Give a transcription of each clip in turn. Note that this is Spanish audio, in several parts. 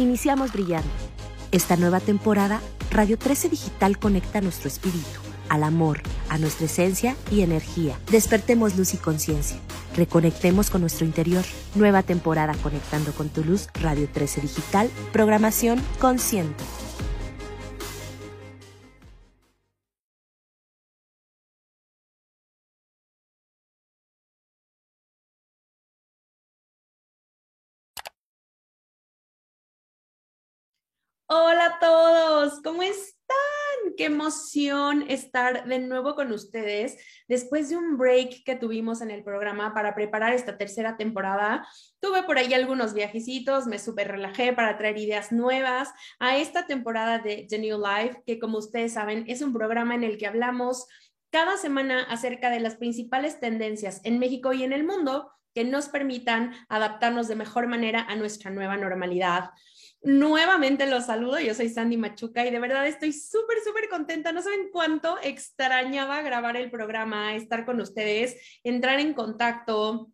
iniciamos brillando. Esta nueva temporada, Radio 13 Digital conecta nuestro espíritu, al amor, a nuestra esencia y energía. Despertemos luz y conciencia. Reconectemos con nuestro interior. Nueva temporada Conectando con tu luz, Radio 13 Digital, programación consciente. Qué emoción estar de nuevo con ustedes después de un break que tuvimos en el programa para preparar esta tercera temporada. Tuve por ahí algunos viajecitos, me súper relajé para traer ideas nuevas a esta temporada de The New Life, que como ustedes saben es un programa en el que hablamos cada semana acerca de las principales tendencias en México y en el mundo que nos permitan adaptarnos de mejor manera a nuestra nueva normalidad. Nuevamente los saludo, yo soy Sandy Machuca y de verdad estoy súper, súper contenta. No saben cuánto extrañaba grabar el programa, estar con ustedes, entrar en contacto,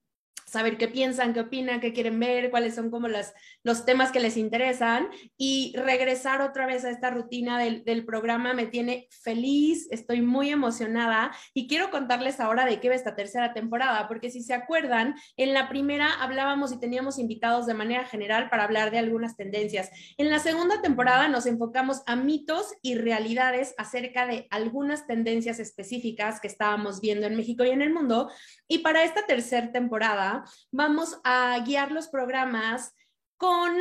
saber qué piensan, qué opinan, qué quieren ver, cuáles son como las, los temas que les interesan y regresar otra vez a esta rutina del, del, programa me tiene feliz, estoy muy emocionada y quiero contarles ahora de qué va esta tercera temporada, porque si se acuerdan, en la primera hablábamos y teníamos invitados de manera general para hablar de algunas tendencias. En la segunda temporada nos enfocamos a mitos y realidades acerca de algunas tendencias específicas que estábamos viendo en México y en el mundo. Y para esta tercera temporada, vamos a guiar los programas con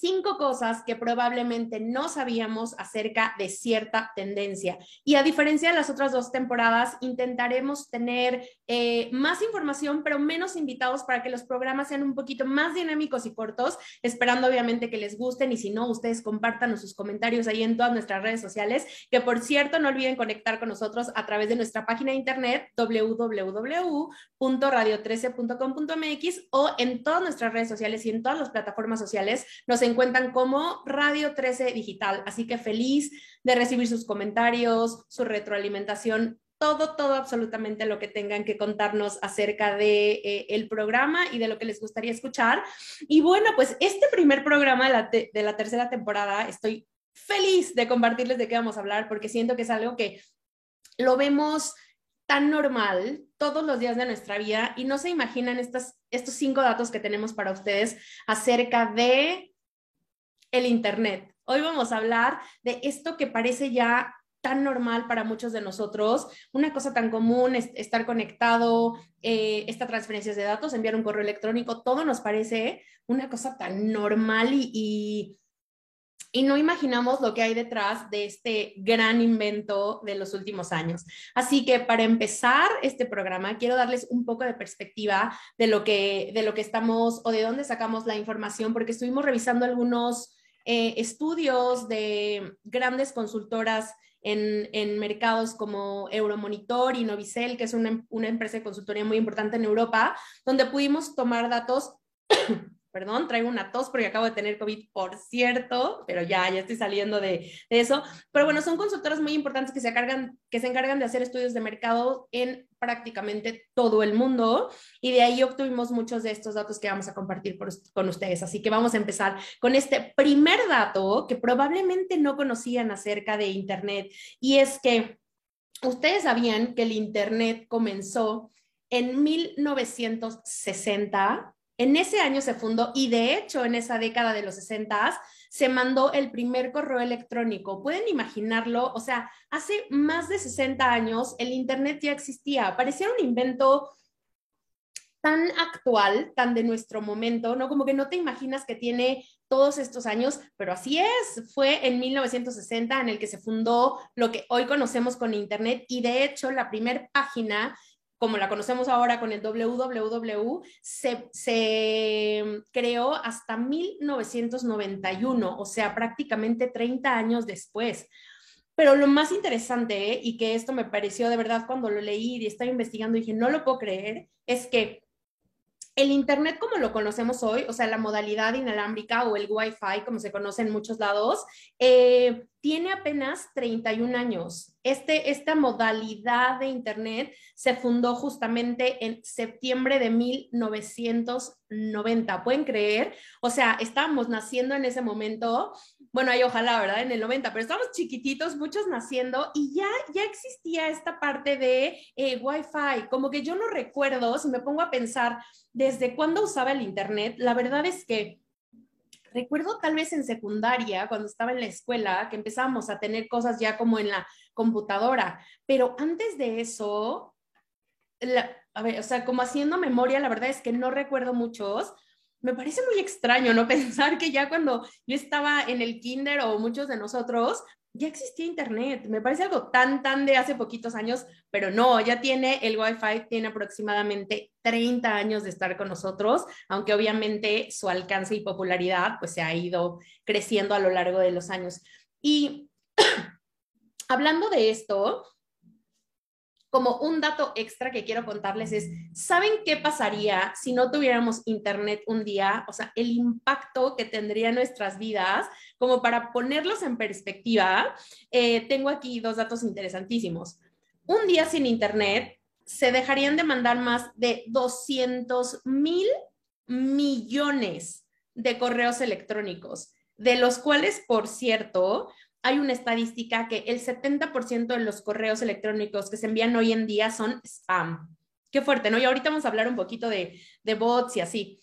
cinco cosas que probablemente no sabíamos acerca de cierta tendencia. Y a diferencia de las otras dos temporadas, intentaremos tener eh, más información, pero menos invitados para que los programas sean un poquito más dinámicos y cortos, esperando obviamente que les gusten y si no, ustedes compartan sus comentarios ahí en todas nuestras redes sociales, que por cierto, no olviden conectar con nosotros a través de nuestra página de internet www.radio13.com.mx o en todas nuestras redes sociales y en todas las plataformas sociales nos encuentran como Radio 13 Digital. Así que feliz de recibir sus comentarios, su retroalimentación todo, todo, absolutamente lo que tengan que contarnos acerca de eh, el programa y de lo que les gustaría escuchar. Y bueno, pues este primer programa de la, de la tercera temporada, estoy feliz de compartirles de qué vamos a hablar porque siento que es algo que lo vemos tan normal todos los días de nuestra vida y no se imaginan estas, estos cinco datos que tenemos para ustedes acerca de el Internet. Hoy vamos a hablar de esto que parece ya tan normal para muchos de nosotros, una cosa tan común es estar conectado, eh, esta transferencia de datos, enviar un correo electrónico, todo nos parece una cosa tan normal y, y, y no imaginamos lo que hay detrás de este gran invento de los últimos años. Así que para empezar este programa, quiero darles un poco de perspectiva de lo que, de lo que estamos o de dónde sacamos la información, porque estuvimos revisando algunos eh, estudios de grandes consultoras en, mercados como Euromonitor y Novicel, que es una, una empresa de consultoría muy importante en Europa, donde pudimos tomar datos perdón, traigo una tos porque acabo de tener COVID, por cierto, pero ya, ya estoy saliendo de, eso. Pero bueno, son consultoras muy importantes que se, encargan, de hacer estudios de mercado en prácticamente todo el mundo y de ahí obtuvimos muchos de estos datos que vamos a compartir con ustedes. Así que vamos a empezar con este primer dato que probablemente no conocían acerca de Internet y es que ustedes sabían que el Internet comenzó en 1960 en ese año se fundó y de hecho en esa década de los 60 se mandó el primer correo electrónico. ¿Pueden imaginarlo? O sea, hace más de 60 años el Internet ya existía. Parecía un invento tan actual, tan de nuestro momento, ¿no? Como que no te imaginas que tiene todos estos años, pero así es. Fue en 1960 en el que se fundó lo que hoy conocemos con Internet y de hecho la primera página como la conocemos ahora con el www, se, se, creó hasta 1991, o sea, prácticamente 30 años después. Pero lo más interesante, ¿eh? y que esto me pareció de verdad cuando lo leí y estaba investigando, dije, no lo puedo creer, es que el Internet como lo conocemos hoy, o sea, la modalidad inalámbrica o el Wi-Fi, como se conoce en muchos lados, eh, tiene apenas 31 años. Este, esta modalidad de Internet se fundó justamente en septiembre de 1990. ¿Pueden creer? O sea, estábamos naciendo en ese momento. Bueno, ahí ojalá, ¿verdad? En el 90, pero estábamos chiquititos, muchos naciendo y ya, ya existía esta parte de eh, Wi-Fi. Como que yo no recuerdo, si me pongo a pensar desde cuándo usaba el Internet, la verdad es que recuerdo tal vez en secundaria, cuando estaba en la escuela, que empezábamos a tener cosas ya como en la computadora, pero antes de eso, a ver, o sea, como haciendo memoria, la verdad es que no recuerdo muchos. Me parece muy extraño, ¿no? Pensar que ya cuando yo estaba en el kinder o muchos de nosotros, ya existía Internet. Me parece algo tan, tan de hace poquitos años, pero no, ya tiene el Wi-Fi, tiene aproximadamente 30 años de estar con nosotros, aunque obviamente su alcance y popularidad pues se ha ido creciendo a lo largo de los años. Y hablando de esto, como un dato extra que quiero contarles es, ¿saben qué pasaría si no tuviéramos internet un día? O sea, el impacto que tendría en nuestras vidas, como para ponerlos en perspectiva, eh, tengo aquí dos datos interesantísimos. Un día sin internet se dejarían de mandar más de 200 mil millones de correos electrónicos, de los cuales, por cierto, hay una estadística que el 70% de los correos electrónicos que se envían hoy en día son spam. Qué fuerte, ¿no? Y ahorita vamos a hablar un poquito de, bots y así.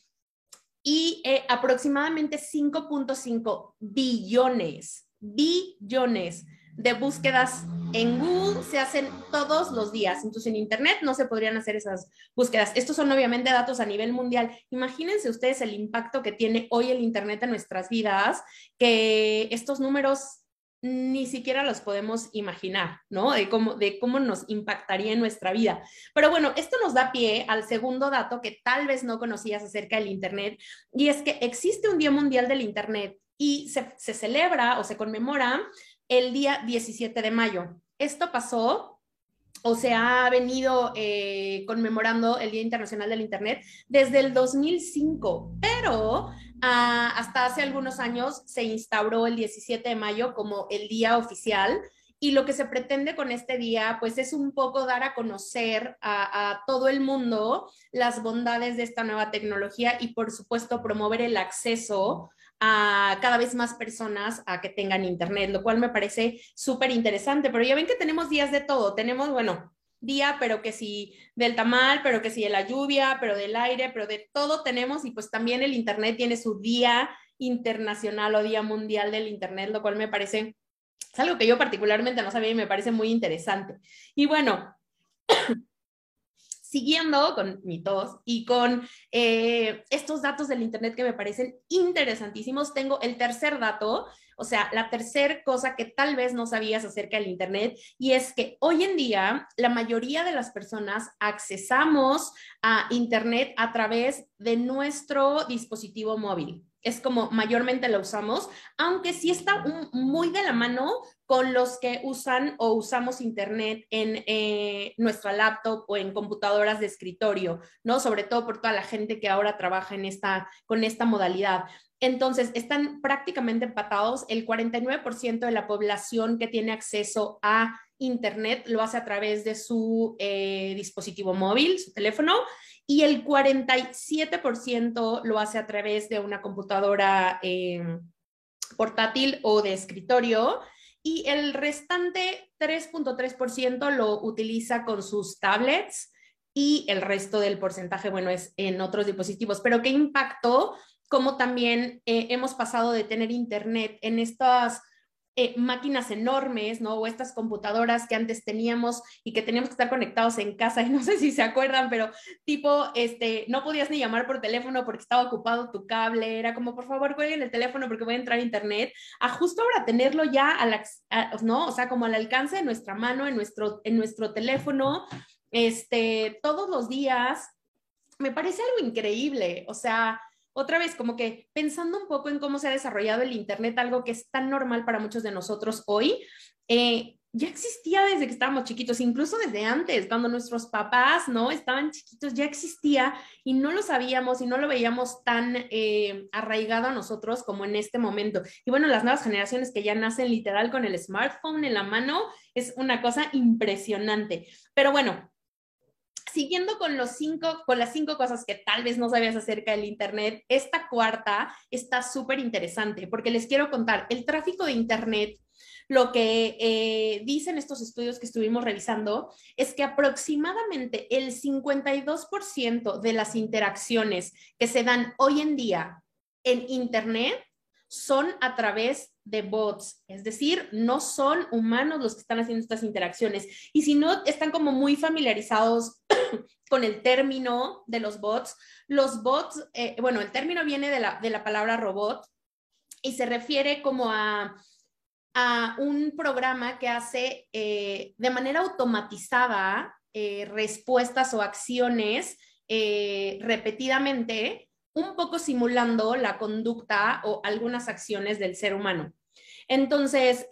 Y eh, aproximadamente 5.5 billones, billones de búsquedas en Google se hacen todos los días. Entonces, en Internet no se podrían hacer esas búsquedas. Estos son obviamente datos a nivel mundial. Imagínense ustedes el impacto que tiene hoy el Internet en nuestras vidas, que estos números ni siquiera los podemos imaginar, ¿no? De cómo, de cómo nos impactaría en nuestra vida. Pero bueno, esto nos da pie al segundo dato que tal vez no conocías acerca del Internet, y es que existe un Día Mundial del Internet y se, se celebra o se conmemora el día 17 de mayo. Esto pasó o se ha venido eh, conmemorando el Día Internacional del Internet desde el 2005, pero ah, hasta hace algunos años se instauró el 17 de mayo como el día oficial. Y lo que se pretende con este día, pues es un poco dar a conocer a, a todo el mundo las bondades de esta nueva tecnología y, por supuesto, promover el acceso a cada vez más personas a que tengan internet, lo cual me parece súper interesante. Pero ya ven que tenemos días de todo. Tenemos, bueno, día, pero que si del tamal, pero que si de la lluvia, pero del aire, pero de todo tenemos. Y pues también el internet tiene su día internacional o día mundial del internet, lo cual me parece, es algo que yo particularmente no sabía y me parece muy interesante. Y bueno, siguiendo con mi tos y con eh, estos datos del Internet que me parecen interesantísimos, tengo el tercer dato, o sea, la tercera cosa que tal vez no sabías acerca del Internet, y es que hoy en día la mayoría de las personas accesamos a Internet a través de nuestro dispositivo móvil es como mayormente lo usamos, aunque sí está muy de la mano con los que usan o usamos Internet en eh, nuestra laptop o en computadoras de escritorio, ¿no? Sobre todo por toda la gente que ahora trabaja en esta, con esta modalidad. Entonces, están prácticamente empatados. El 49% de la población que tiene acceso a Internet lo hace a través de su eh, dispositivo móvil, su teléfono, y el 47% lo hace a través de una computadora eh, portátil o de escritorio y el restante 3.3% lo utiliza con sus tablets y el resto del porcentaje, bueno, es en otros dispositivos. Pero qué impacto, como también eh, hemos pasado de tener internet en estas eh, máquinas enormes, ¿no? O estas computadoras que antes teníamos y que teníamos que estar conectados en casa, y no sé si se acuerdan, pero tipo, este, no podías ni llamar por teléfono porque estaba ocupado tu cable, era como, por favor, cuelguen el teléfono porque voy a entrar a internet, a justo ahora tenerlo ya, a ¿no? O sea, como al alcance de nuestra mano, en nuestro, en nuestro teléfono, este, todos los días, me parece algo increíble, o sea, otra vez, como que pensando un poco en cómo se ha desarrollado el Internet, algo que es tan normal para muchos de nosotros hoy, eh, ya existía desde que estábamos chiquitos, incluso desde antes, cuando nuestros papás, ¿no? Estaban chiquitos, ya existía y no lo sabíamos y no lo veíamos tan eh, arraigado a nosotros como en este momento. Y bueno, las nuevas generaciones que ya nacen literal con el smartphone en la mano, es una cosa impresionante. Pero bueno, siguiendo con los cinco, con las cinco cosas que tal vez no sabías acerca del Internet, esta cuarta está súper interesante porque les quiero contar, el tráfico de Internet lo que eh, dicen estos estudios que estuvimos revisando es que aproximadamente el 52% de las interacciones que se dan hoy en día en Internet son a través de bots, es decir, no son humanos los que están haciendo estas interacciones. Y si no están como muy familiarizados con el término de los bots, los bots, eh, bueno, el término viene de la, de la palabra robot y se refiere como a a un programa que hace eh, de manera automatizada eh, respuestas o acciones repetidamente, un poco simulando la conducta o algunas acciones del ser humano. Entonces,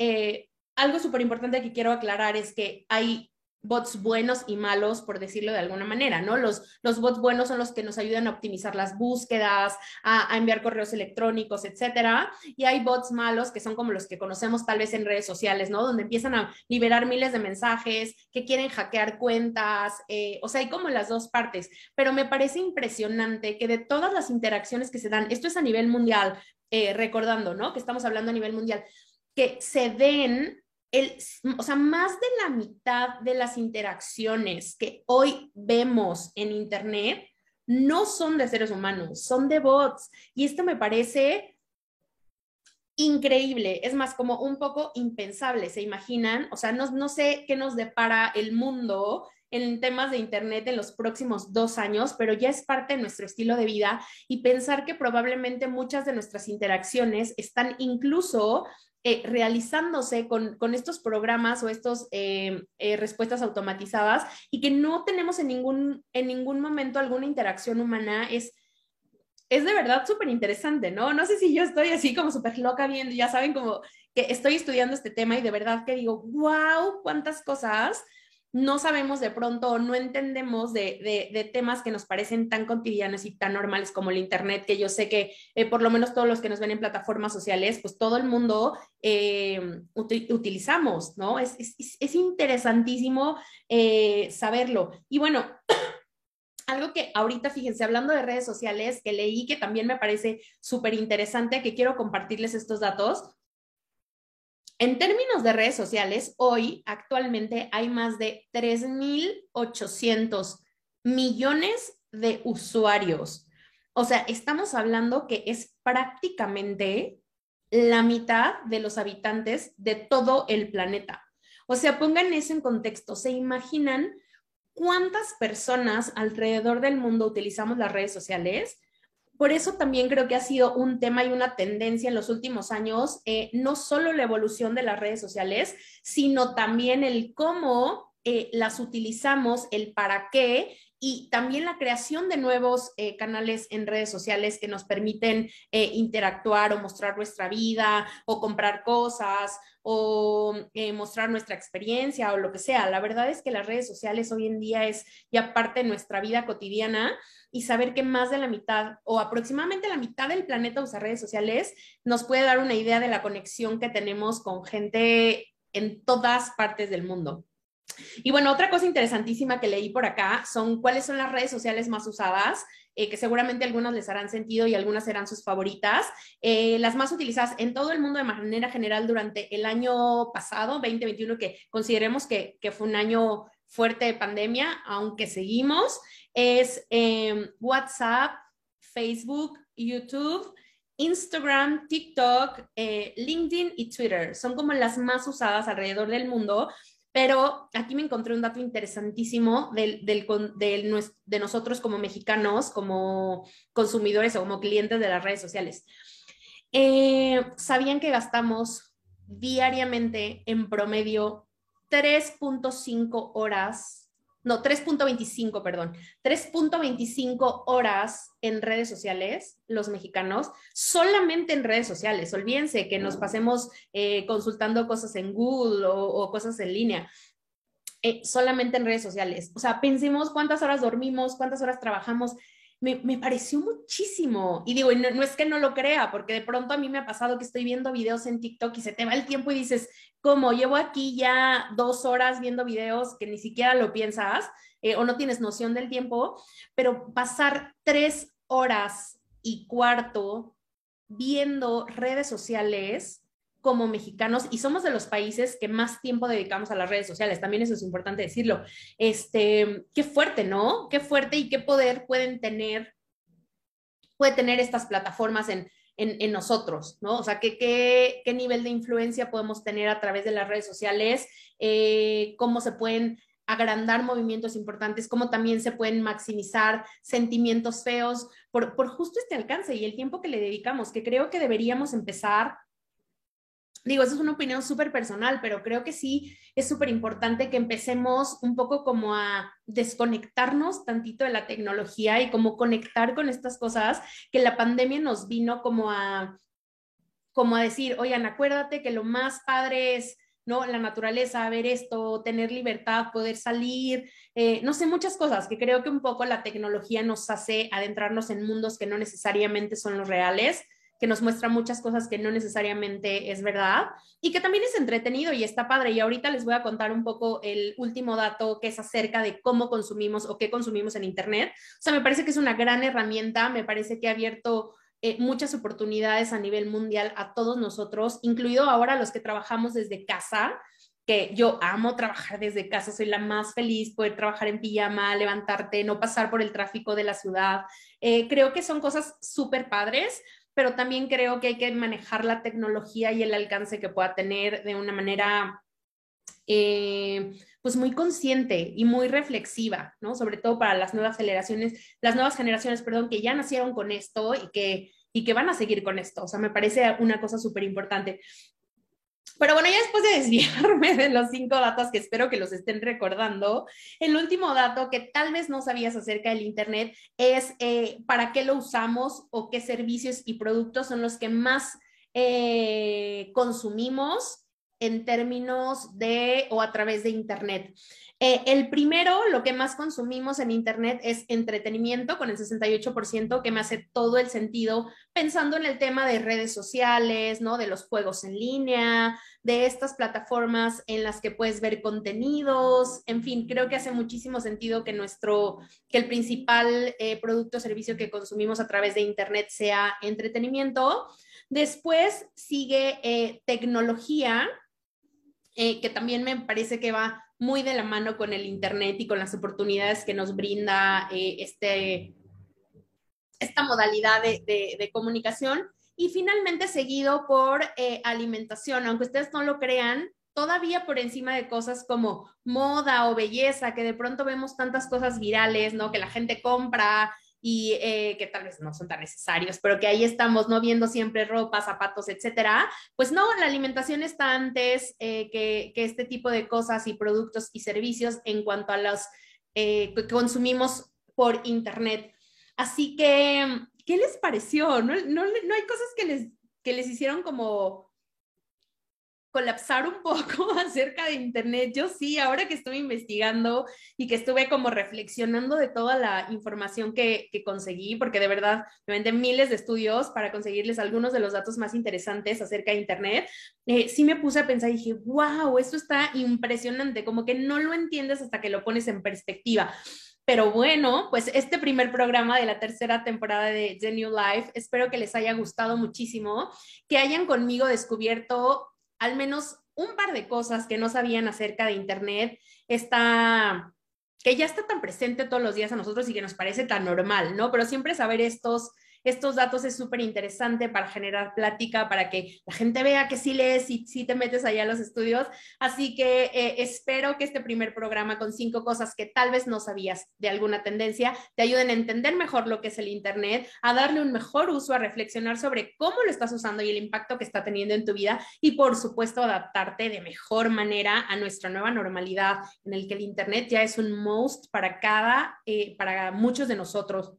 algo súper importante que quiero aclarar es que hay bots buenos y malos, por decirlo de alguna manera, ¿no? Los, los bots buenos son los que nos ayudan a optimizar las búsquedas, a, enviar correos electrónicos, etcétera. Y hay bots malos que son como los que conocemos tal vez en redes sociales, ¿no? Donde empiezan a liberar miles de mensajes, que quieren hackear cuentas, eh, o sea, hay como las dos partes. Pero me parece impresionante que de todas las interacciones que se dan, esto es a nivel mundial, eh, recordando, ¿no? Que estamos hablando a nivel mundial, que se den o sea, más de la mitad de las interacciones que hoy vemos en Internet no son de seres humanos, son de bots. Y esto me parece increíble, es más como un poco impensable, ¿se imaginan? O sea, no, no sé qué nos depara el mundo en temas de Internet en los próximos dos años, pero ya es parte de nuestro estilo de vida y pensar que probablemente muchas de nuestras interacciones están incluso eh, realizándose con, estos programas o estas eh, eh, respuestas automatizadas y que no tenemos en ningún, en ningún momento alguna interacción humana es, es de verdad súper interesante, ¿no? No sé si yo estoy así como súper loca viendo, ya saben, como que estoy estudiando este tema y de verdad que digo, wow, cuántas cosas no sabemos de pronto, no entendemos de, temas que nos parecen tan cotidianos y tan normales como el Internet, que yo sé que eh, por lo menos todos los que nos ven en plataformas sociales, pues todo el mundo eh, utilizamos, ¿no? Es, interesantísimo eh, saberlo. Y bueno, algo que ahorita, fíjense, hablando de redes sociales, que leí que también me parece súper interesante, que quiero compartirles estos datos. En términos de redes sociales, hoy actualmente hay más de 3.800 millones de usuarios. O sea, estamos hablando que es prácticamente la mitad de los habitantes de todo el planeta. O sea, pongan eso en contexto. ¿Se imaginan cuántas personas alrededor del mundo utilizamos las redes sociales? Por eso también creo que ha sido un tema y una tendencia en los últimos años, eh, no solo la evolución de las redes sociales, sino también el cómo eh, las utilizamos, el para qué y también la creación de nuevos eh, canales en redes sociales que nos permiten interactuar o mostrar nuestra vida o comprar cosas o mostrar nuestra experiencia o lo que sea. La verdad es que las redes sociales hoy en día es ya parte de nuestra vida cotidiana y saber que más de la mitad o aproximadamente la mitad del planeta usa redes sociales nos puede dar una idea de la conexión que tenemos con gente en todas partes del mundo. Y bueno, otra cosa interesantísima que leí por acá son cuáles son las redes sociales más usadas, eh, que seguramente algunas les harán sentido y algunas serán sus favoritas. Eh, las más utilizadas en todo el mundo de manera general durante el año pasado, 2021, que consideremos que, que fue un año fuerte de pandemia, aunque seguimos es em, WhatsApp, Facebook, YouTube, Instagram, TikTok, eh, LinkedIn y Twitter. Son como las más usadas alrededor del mundo. Pero aquí me encontré un dato interesantísimo de nosotros como mexicanos, como consumidores o como clientes de las redes sociales. Eh, ¿Sabían que gastamos diariamente en promedio 3.5 horas no, 3.25, perdón, 3.25 horas en redes sociales, los mexicanos, solamente en redes sociales. Olvídense que nos pasemos eh, consultando cosas en Google o, cosas en línea. Eh, solamente en redes sociales. O sea, pensemos cuántas horas dormimos, cuántas horas trabajamos me, pareció muchísimo. Y digo, no, es que no lo crea, porque de pronto a mí me ha pasado que estoy viendo videos en TikTok y se te va el tiempo y dices, ¿cómo? Llevo aquí ya dos horas viendo videos que ni siquiera lo piensas eh, o no tienes noción del tiempo, pero pasar tres horas y cuarto viendo redes sociales como mexicanos y somos de los países que más tiempo dedicamos a las redes sociales, también eso es importante decirlo. Este, qué fuerte, ¿no? Qué fuerte y qué poder pueden tener, puede tener estas plataformas en, en, nosotros, ¿no? O sea, ¿qué, qué, qué, nivel de influencia podemos tener a través de las redes sociales, eh, cómo se pueden agrandar movimientos importantes, cómo también se pueden maximizar sentimientos feos por, por justo este alcance y el tiempo que le dedicamos, que creo que deberíamos empezar digo, eso es una opinión súper personal, pero creo que sí es súper importante que empecemos un poco como a desconectarnos tantito de la tecnología y como conectar con estas cosas que la pandemia nos vino como a, como a decir, oigan, acuérdate que lo más padre es... ¿no? La naturaleza, ver esto, tener libertad, poder salir, eh, no sé, muchas cosas que creo que un poco la tecnología nos hace adentrarnos en mundos que no necesariamente son los reales que nos muestra muchas cosas que no necesariamente es verdad y que también es entretenido y está padre. Y ahorita les voy a contar un poco el último dato que es acerca de cómo consumimos o qué consumimos en Internet. O sea, me parece que es una gran herramienta, me parece que ha abierto eh, muchas oportunidades a nivel mundial a todos nosotros, incluido ahora los que trabajamos desde casa que yo amo trabajar desde casa, soy la más feliz, poder trabajar en pijama, levantarte, no pasar por el tráfico de la ciudad. Eh, creo que son cosas súper padres, pero también creo que hay que manejar la tecnología y el alcance que pueda tener de una manera eh, pues muy consciente y muy reflexiva, ¿no? Sobre todo para las nuevas generaciones, las nuevas generaciones, perdón, que ya nacieron con esto y que, y que van a seguir con esto. O sea, me parece una cosa súper importante. Pero bueno, ya después de desviarme de los cinco datos que espero que los estén recordando, el último dato que tal vez no sabías acerca del Internet es eh, para qué lo usamos o qué servicios y productos son los que más eh, consumimos en términos de o a través de Internet. Eh, el primero, lo que más consumimos en Internet es entretenimiento, con el 68%, que me hace todo el sentido pensando en el tema de redes sociales, ¿no? De los juegos en línea, de estas plataformas en las que puedes ver contenidos, en fin, creo que hace muchísimo sentido que nuestro, que el principal eh, producto o servicio que consumimos a través de Internet sea entretenimiento. Después sigue eh, tecnología, que también me parece que va muy de la mano con el Internet y con las oportunidades que nos brinda eh, este, esta modalidad de, comunicación. Y finalmente seguido por eh, alimentación, aunque ustedes no lo crean, todavía por encima de cosas como moda o belleza, que de pronto vemos tantas cosas virales, ¿no? Que la gente compra y eh, que tal vez no son tan necesarios, pero que ahí estamos, ¿no? Viendo siempre ropa, zapatos, etcétera. Pues no, la alimentación está antes eh, que, este tipo de cosas y productos y servicios en cuanto a los eh, que consumimos por Internet. Así que, ¿qué les pareció? ¿No, no, no hay cosas que les, que les hicieron como colapsar un poco acerca de Internet. Yo sí, ahora que estuve investigando y que estuve como reflexionando de toda la información que, conseguí, porque de verdad me vendé miles de estudios para conseguirles algunos de los datos más interesantes acerca de Internet, eh, sí me puse a pensar y dije, wow, esto está impresionante, como que no lo entiendes hasta que lo pones en perspectiva. Pero bueno, pues este primer programa de la tercera temporada de The New Life, espero que les haya gustado muchísimo, que hayan conmigo descubierto al menos un par de cosas que no sabían acerca de Internet, está, que ya está tan presente todos los días a nosotros y que nos parece tan normal, ¿no? Pero siempre saber estos, estos datos es súper interesante para generar plática, para que la gente vea que sí lees y sí te metes allá a los estudios. Así que eh, espero que este primer programa con cinco cosas que tal vez no sabías de alguna tendencia te ayuden a entender mejor lo que es el Internet, a darle un mejor uso, a reflexionar sobre cómo lo estás usando y el impacto que está teniendo en tu vida y por supuesto adaptarte de mejor manera a nuestra nueva normalidad en el que el Internet ya es un most para cada, eh, para muchos de nosotros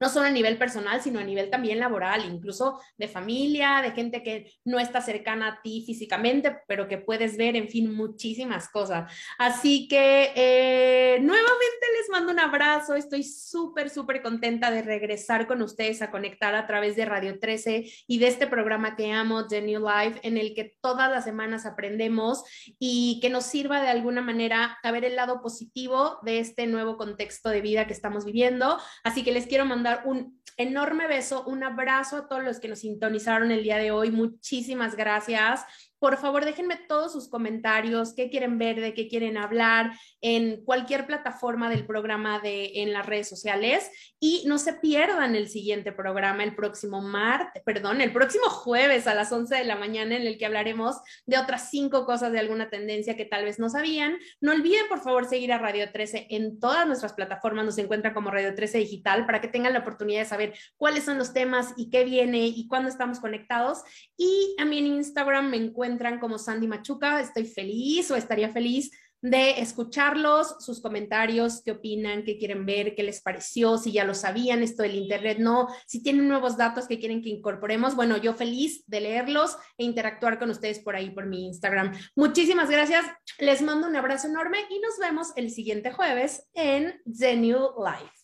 no solo a nivel personal, sino a nivel también laboral, incluso de familia, de gente que no está cercana a ti físicamente, pero que puedes ver, en fin, muchísimas cosas. Así que eh, nuevamente les mando un abrazo, estoy súper, súper contenta de regresar con ustedes a conectar a través de Radio 13 y de este programa que amo, The New Life, en el que todas las semanas aprendemos y que nos sirva de alguna manera a ver el lado positivo de este nuevo contexto de vida que estamos viviendo. Así que les quiero mandar un enorme beso, un abrazo a todos los que nos sintonizaron el día de hoy. Muchísimas gracias. Por favor, déjenme todos sus comentarios, qué quieren ver, de qué quieren hablar en cualquier plataforma del programa de en las redes sociales y no se pierdan el siguiente programa el próximo martes, perdón, el próximo jueves a las 11 de la mañana en el que hablaremos de otras cinco cosas de alguna tendencia que tal vez no sabían. No olviden, por favor, seguir a Radio 13 en todas nuestras plataformas, nos encuentran como Radio 13 Digital para que tengan la oportunidad de saber cuáles son los temas y qué viene y cuándo estamos conectados. Y a mí en Instagram me encuentran entran como Sandy Machuca. Estoy feliz o estaría feliz de escucharlos, sus comentarios, qué opinan, qué quieren ver, qué les pareció, si ya lo sabían, esto del Internet, no, si tienen nuevos datos que quieren que incorporemos. Bueno, yo feliz de leerlos e interactuar con ustedes por ahí, por mi Instagram. Muchísimas gracias, les mando un abrazo enorme y nos vemos el siguiente jueves en The New Life.